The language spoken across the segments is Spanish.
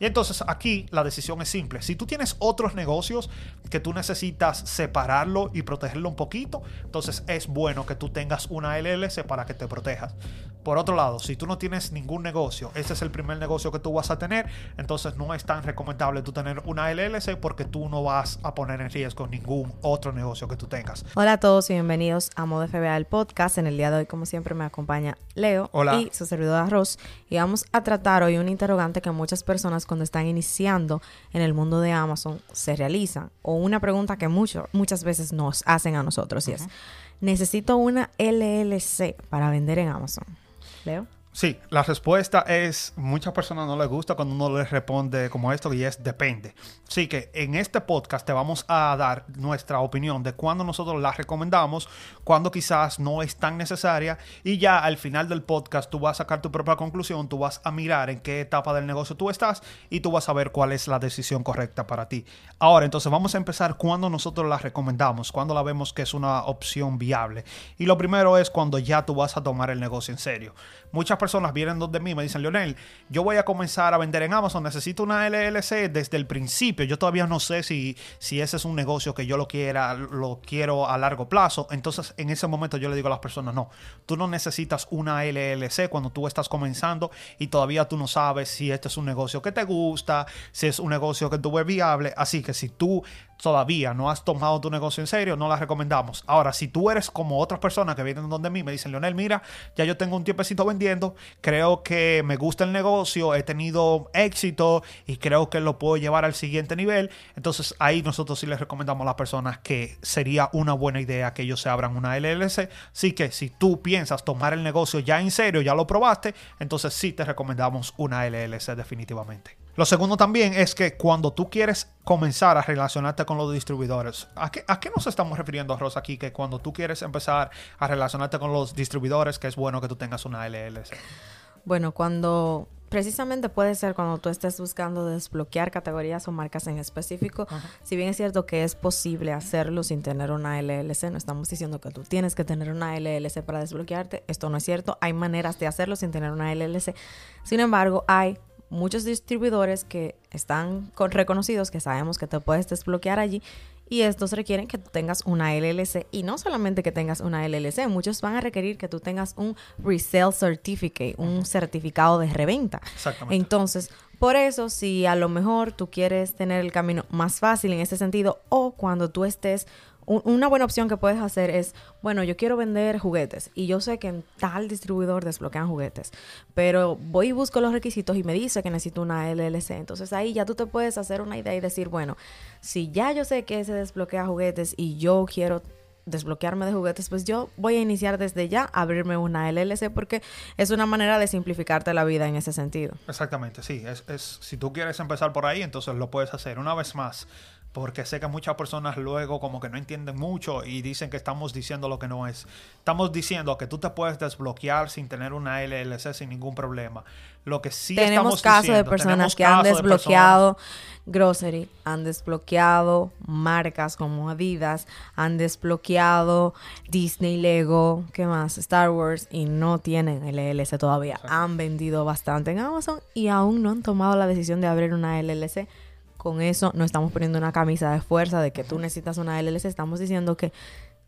Y entonces aquí la decisión es simple. Si tú tienes otros negocios que tú necesitas separarlo y protegerlo un poquito, entonces es bueno que tú tengas una LLC para que te protejas. Por otro lado, si tú no tienes ningún negocio, ese es el primer negocio que tú vas a tener, entonces no es tan recomendable tú tener una LLC porque tú no vas a poner en riesgo ningún otro negocio que tú tengas. Hola a todos y bienvenidos a Modo FBA, el podcast. En el día de hoy, como siempre, me acompaña Leo Hola. y su servidor Arroz. Y vamos a tratar hoy un interrogante que muchas personas cuando están iniciando en el mundo de Amazon se realizan. O una pregunta que mucho, muchas veces nos hacen a nosotros y es, ¿necesito una LLC para vender en Amazon? Leo. Sí, la respuesta es, muchas personas no les gusta cuando uno les responde como esto y es depende. Así que en este podcast te vamos a dar nuestra opinión de cuándo nosotros la recomendamos, cuándo quizás no es tan necesaria y ya al final del podcast tú vas a sacar tu propia conclusión, tú vas a mirar en qué etapa del negocio tú estás y tú vas a ver cuál es la decisión correcta para ti. Ahora, entonces vamos a empezar cuando nosotros la recomendamos, cuando la vemos que es una opción viable. Y lo primero es cuando ya tú vas a tomar el negocio en serio. Muchas personas vienen donde mí me dicen, Leonel, yo voy a comenzar a vender en Amazon, necesito una LLC desde el principio. Yo todavía no sé si, si ese es un negocio que yo lo quiera, lo quiero a largo plazo. Entonces, en ese momento yo le digo a las personas, no, tú no necesitas una LLC cuando tú estás comenzando y todavía tú no sabes si este es un negocio que te gusta, si es un negocio que tú ves viable. Así que si tú todavía no has tomado tu negocio en serio, no la recomendamos. Ahora, si tú eres como otras personas que vienen donde mí, me dicen, Leonel, mira, ya yo tengo un tiempecito vendiendo, creo que me gusta el negocio, he tenido éxito y creo que lo puedo llevar al siguiente nivel, entonces ahí nosotros sí les recomendamos a las personas que sería una buena idea que ellos se abran una LLC. Así que si tú piensas tomar el negocio ya en serio, ya lo probaste, entonces sí te recomendamos una LLC definitivamente. Lo segundo también es que cuando tú quieres comenzar a relacionarte con los distribuidores, ¿a qué, ¿a qué, nos estamos refiriendo, Rosa, aquí? Que cuando tú quieres empezar a relacionarte con los distribuidores, que es bueno que tú tengas una LLC. Bueno, cuando precisamente puede ser cuando tú estés buscando desbloquear categorías o marcas en específico. Uh -huh. Si bien es cierto que es posible hacerlo sin tener una LLC, no estamos diciendo que tú tienes que tener una LLC para desbloquearte. Esto no es cierto. Hay maneras de hacerlo sin tener una LLC. Sin embargo, hay muchos distribuidores que están con reconocidos, que sabemos que te puedes desbloquear allí y estos requieren que tú tengas una LLC y no solamente que tengas una LLC, muchos van a requerir que tú tengas un resale certificate, un certificado de reventa. Exactamente. Entonces, por eso, si a lo mejor tú quieres tener el camino más fácil en ese sentido o cuando tú estés una buena opción que puedes hacer es, bueno, yo quiero vender juguetes y yo sé que en tal distribuidor desbloquean juguetes, pero voy y busco los requisitos y me dice que necesito una LLC. Entonces ahí ya tú te puedes hacer una idea y decir, bueno, si ya yo sé que se desbloquea juguetes y yo quiero desbloquearme de juguetes, pues yo voy a iniciar desde ya a abrirme una LLC porque es una manera de simplificarte la vida en ese sentido. Exactamente, sí. Es, es, si tú quieres empezar por ahí, entonces lo puedes hacer. Una vez más, porque sé que muchas personas luego como que no entienden mucho y dicen que estamos diciendo lo que no es. Estamos diciendo que tú te puedes desbloquear sin tener una LLC sin ningún problema. Lo que sí tenemos casos de personas que han desbloqueado grocery, han desbloqueado marcas como Adidas, han desbloqueado Disney, Lego, ¿qué más? Star Wars y no tienen LLC todavía. Han vendido bastante en Amazon y aún no han tomado la decisión de abrir una LLC con eso no estamos poniendo una camisa de fuerza de que tú necesitas una LLC, estamos diciendo que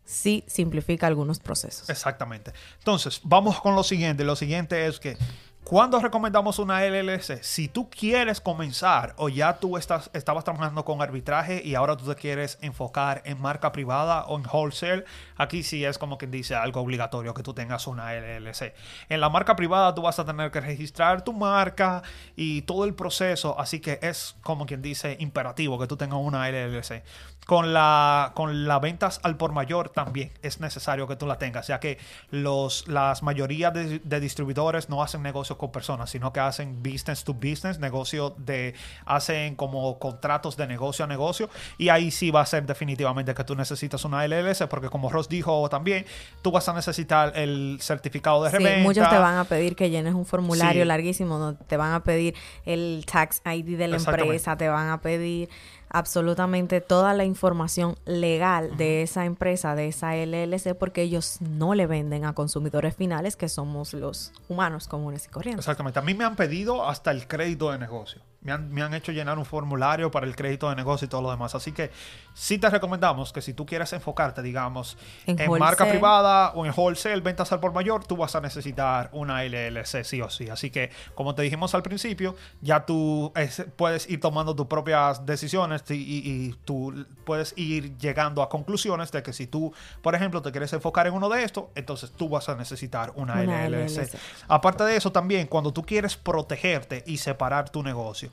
sí simplifica algunos procesos. Exactamente. Entonces, vamos con lo siguiente. Lo siguiente es que ¿Cuándo recomendamos una LLC? Si tú quieres comenzar o ya tú estás, estabas trabajando con arbitraje y ahora tú te quieres enfocar en marca privada o en wholesale, aquí sí es como quien dice algo obligatorio que tú tengas una LLC. En la marca privada tú vas a tener que registrar tu marca y todo el proceso, así que es como quien dice imperativo que tú tengas una LLC. Con la, con la ventas al por mayor también es necesario que tú la tengas, ya que los, las mayoría de, distribuidores no hacen con personas, sino que hacen business to business, negocio de, hacen como contratos de negocio a negocio, y ahí sí va a ser definitivamente que tú necesitas una LLC, porque como Ross dijo también, tú vas a necesitar el certificado de Sí, reventa. muchos te van a pedir que llenes un formulario Sí. larguísimo, donde te van a pedir el tax ID de la empresa, te van a pedir absolutamente toda la información legal de esa empresa, de esa LLC, porque ellos no le venden a consumidores finales, que somos los humanos comunes y corrientes. Exactamente. A mí me han pedido hasta el crédito de negocio. Me han, me han hecho llenar un formulario para el crédito de negocio y todo lo demás. Así que sí te recomendamos que si tú quieres enfocarte, digamos, En en, marca privada o en wholesale, ventas al por mayor, tú vas a necesitar una LLC sí o sí. Así que, como te dijimos al principio, ya tú es- puedes ir tomando tus propias decisiones y, y- y tú puedes ir llegando a conclusiones de que si tú, por ejemplo, te quieres enfocar en uno de estos, entonces tú vas a necesitar una, Una LLC. LLC. Aparte de eso, también cuando tú quieres protegerte y separar tu negocio.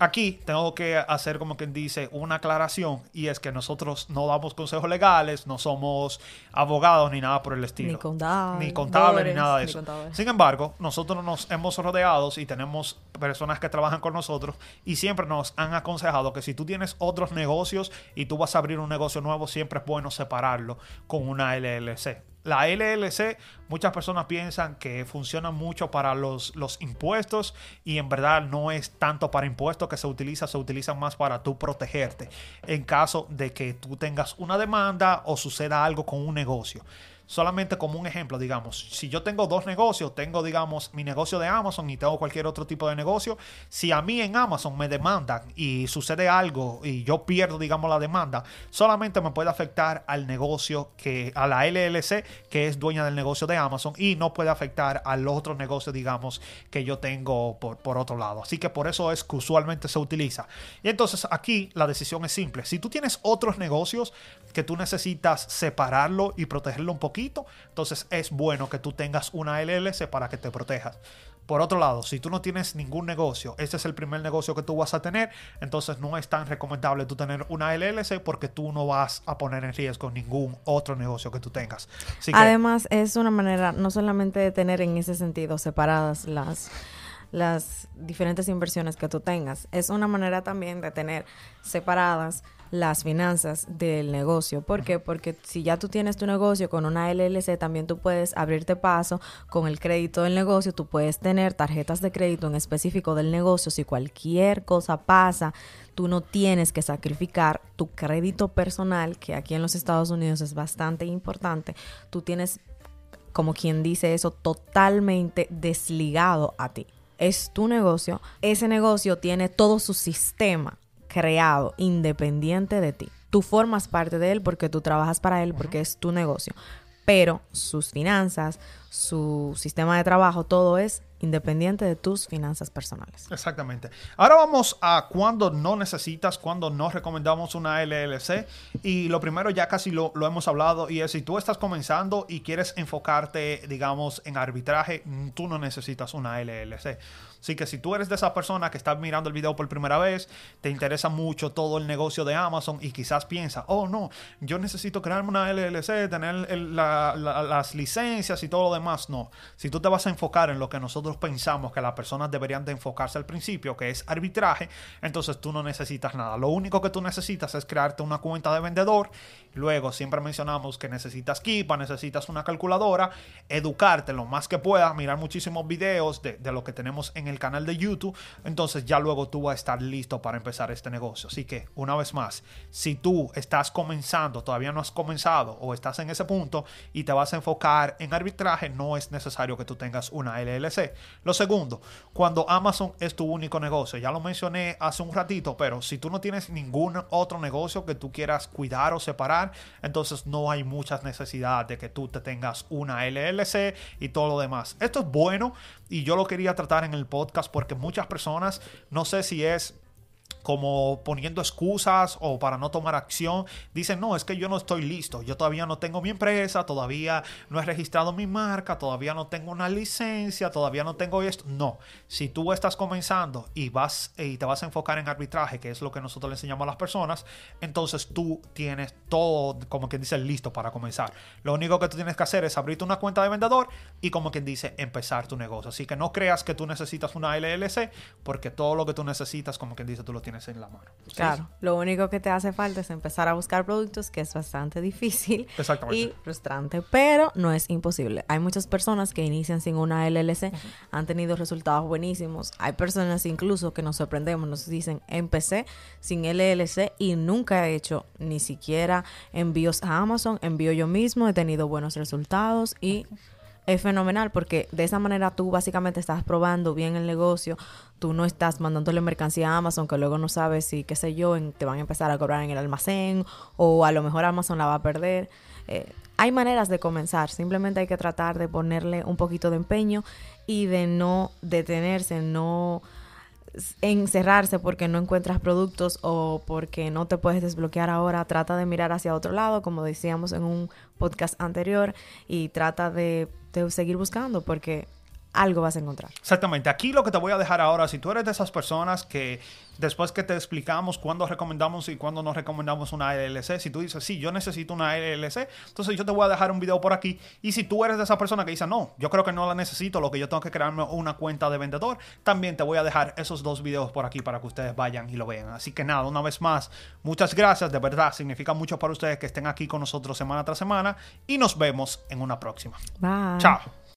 Aquí tengo que hacer como quien dice una aclaración y es que nosotros no damos consejos legales, no somos abogados ni nada por el estilo. Ni contable- Ni contable ni nada de ni eso. Sin embargo, nosotros nos hemos rodeado y tenemos personas que trabajan con nosotros y siempre nos han aconsejado que si tú tienes otros negocios y tú vas a abrir un negocio nuevo, siempre es bueno separarlo con una LLC. La LLC, muchas personas piensan que funciona mucho para los, los impuestos y en verdad no es tanto para impuestos que se utiliza, se utiliza más para tú protegerte en caso de que tú tengas una demanda o suceda algo con un negocio solamente como un ejemplo, digamos, si yo tengo dos negocios, tengo, digamos, mi negocio de Amazon y tengo cualquier otro tipo de negocio, si a mí en Amazon me demandan y sucede algo y yo pierdo, digamos, la demanda, solamente me puede afectar al negocio que, a la LLC, que es dueña del negocio de Amazon, y no puede afectar al otro negocio, digamos, que yo tengo por, por otro lado. Así que por eso es que usualmente se utiliza. Y entonces aquí la decisión es simple. Si tú tienes otros negocios que tú necesitas separarlo y protegerlo un poquito, entonces es bueno que tú tengas una LLC para que te protejas. Por otro lado, si tú no tienes ningún negocio, este es el primer negocio que tú vas a tener, entonces no es tan recomendable tú tener una LLC porque tú no vas a poner en riesgo ningún otro negocio que tú tengas. Además, es una manera no solamente de tener en ese sentido separadas las, las diferentes inversiones que tú tengas, es una manera también de tener separadas las finanzas del negocio. ¿Por qué? Porque si ya tú tienes tu negocio con una LLC, también tú puedes abrirte paso con el crédito del negocio, tú puedes tener tarjetas de crédito en específico del negocio. Si cualquier cosa pasa, tú no tienes que sacrificar tu crédito personal, que aquí en los Estados Unidos es bastante importante. Tú tienes como quien dice eso, totalmente desligado a ti. Es tu negocio. Ese negocio tiene todo su sistema creado independiente de ti. Tú formas parte de él porque tú trabajas para él, porque es tu negocio. Pero sus finanzas, su sistema de trabajo, todo es independiente de tus finanzas personales. Exactamente. Ahora vamos a cuando no necesitas, cuando no recomendamos una LLC. Y lo primero ya casi lo, lo hemos hablado y es si tú estás comenzando y quieres enfocarte, digamos, en arbitraje, mm, tú no necesitas una LLC. Así que si tú eres de esa persona que está mirando el video por primera vez, te interesa mucho todo el negocio de Amazon y quizás piensa, oh no, yo necesito crearme una LLC, tener las licencias y todo lo demás. No, si tú te vas a enfocar en lo que nosotros pensamos que las personas deberían de enfocarse al principio, que es arbitraje, entonces tú no necesitas nada. Lo único que tú necesitas es crearte una cuenta de vendedor. Luego siempre mencionamos que necesitas Kipa, necesitas una calculadora, educarte lo más que puedas, mirar muchísimos videos de, de lo que tenemos en el canal de YouTube. Entonces ya luego tú vas a estar listo para empezar este negocio. Así que una vez más, si tú estás comenzando, todavía no has comenzado o estás en ese punto y te vas a enfocar en arbitraje, no es necesario que tú tengas una LLC. Lo segundo, cuando Amazon es tu único negocio, ya lo mencioné hace un ratito, pero si tú no tienes ningún otro negocio que tú quieras cuidar o separar, entonces no hay muchas necesidades de que tú te tengas una LLC y todo lo demás. Esto es bueno y yo lo quería tratar en el podcast porque muchas personas, no sé si es como poniendo excusas o para no tomar acción, dicen, no, es que yo no estoy listo, yo todavía no tengo mi empresa, todavía no he registrado mi marca, todavía no tengo una licencia, todavía no tengo esto. No, si tú estás comenzando y vas y te vas a enfocar en arbitraje, que es lo que nosotros le enseñamos a las personas, entonces tú tienes todo, como quien dice, listo para comenzar. Lo único que tú tienes que hacer es abrirte una cuenta de vendedor y como quien dice, empezar tu negocio. Así que no creas que tú necesitas una LLC, porque todo lo que tú necesitas, como quien dice, tú lo tienes en la mano. Claro, lo único que te hace falta es empezar a buscar productos, que es bastante difícil Exactamente. y frustrante, pero no es imposible. Hay muchas personas que inician sin una LLC, han tenido resultados buenísimos. Hay personas incluso que nos sorprendemos, nos dicen, empecé sin LLC y nunca he hecho ni siquiera envíos a Amazon, envío yo mismo, he tenido buenos resultados y es fenomenal porque de esa manera tú básicamente estás probando bien el negocio, tú no estás mandándole mercancía a Amazon que luego no sabes si, qué sé yo, te van a empezar a cobrar en el almacén o a lo mejor Amazon la va a perder. Eh, hay maneras de comenzar, simplemente hay que tratar de ponerle un poquito de empeño y de no detenerse, no encerrarse porque no encuentras productos o porque no te puedes desbloquear ahora, trata de mirar hacia otro lado, como decíamos en un podcast anterior, y trata de, de seguir buscando porque algo vas a encontrar. Exactamente. Aquí lo que te voy a dejar ahora, si tú eres de esas personas que después que te explicamos cuándo recomendamos y cuándo no recomendamos una LLC, si tú dices, sí, yo necesito una LLC, entonces yo te voy a dejar un video por aquí. Y si tú eres de esa persona que dice, no, yo creo que no la necesito, lo que yo tengo que crearme una cuenta de vendedor, también te voy a dejar esos dos videos por aquí para que ustedes vayan y lo vean. Así que nada, una vez más, muchas gracias, de verdad, significa mucho para ustedes que estén aquí con nosotros semana tras semana y nos vemos en una próxima. Bye. Chao.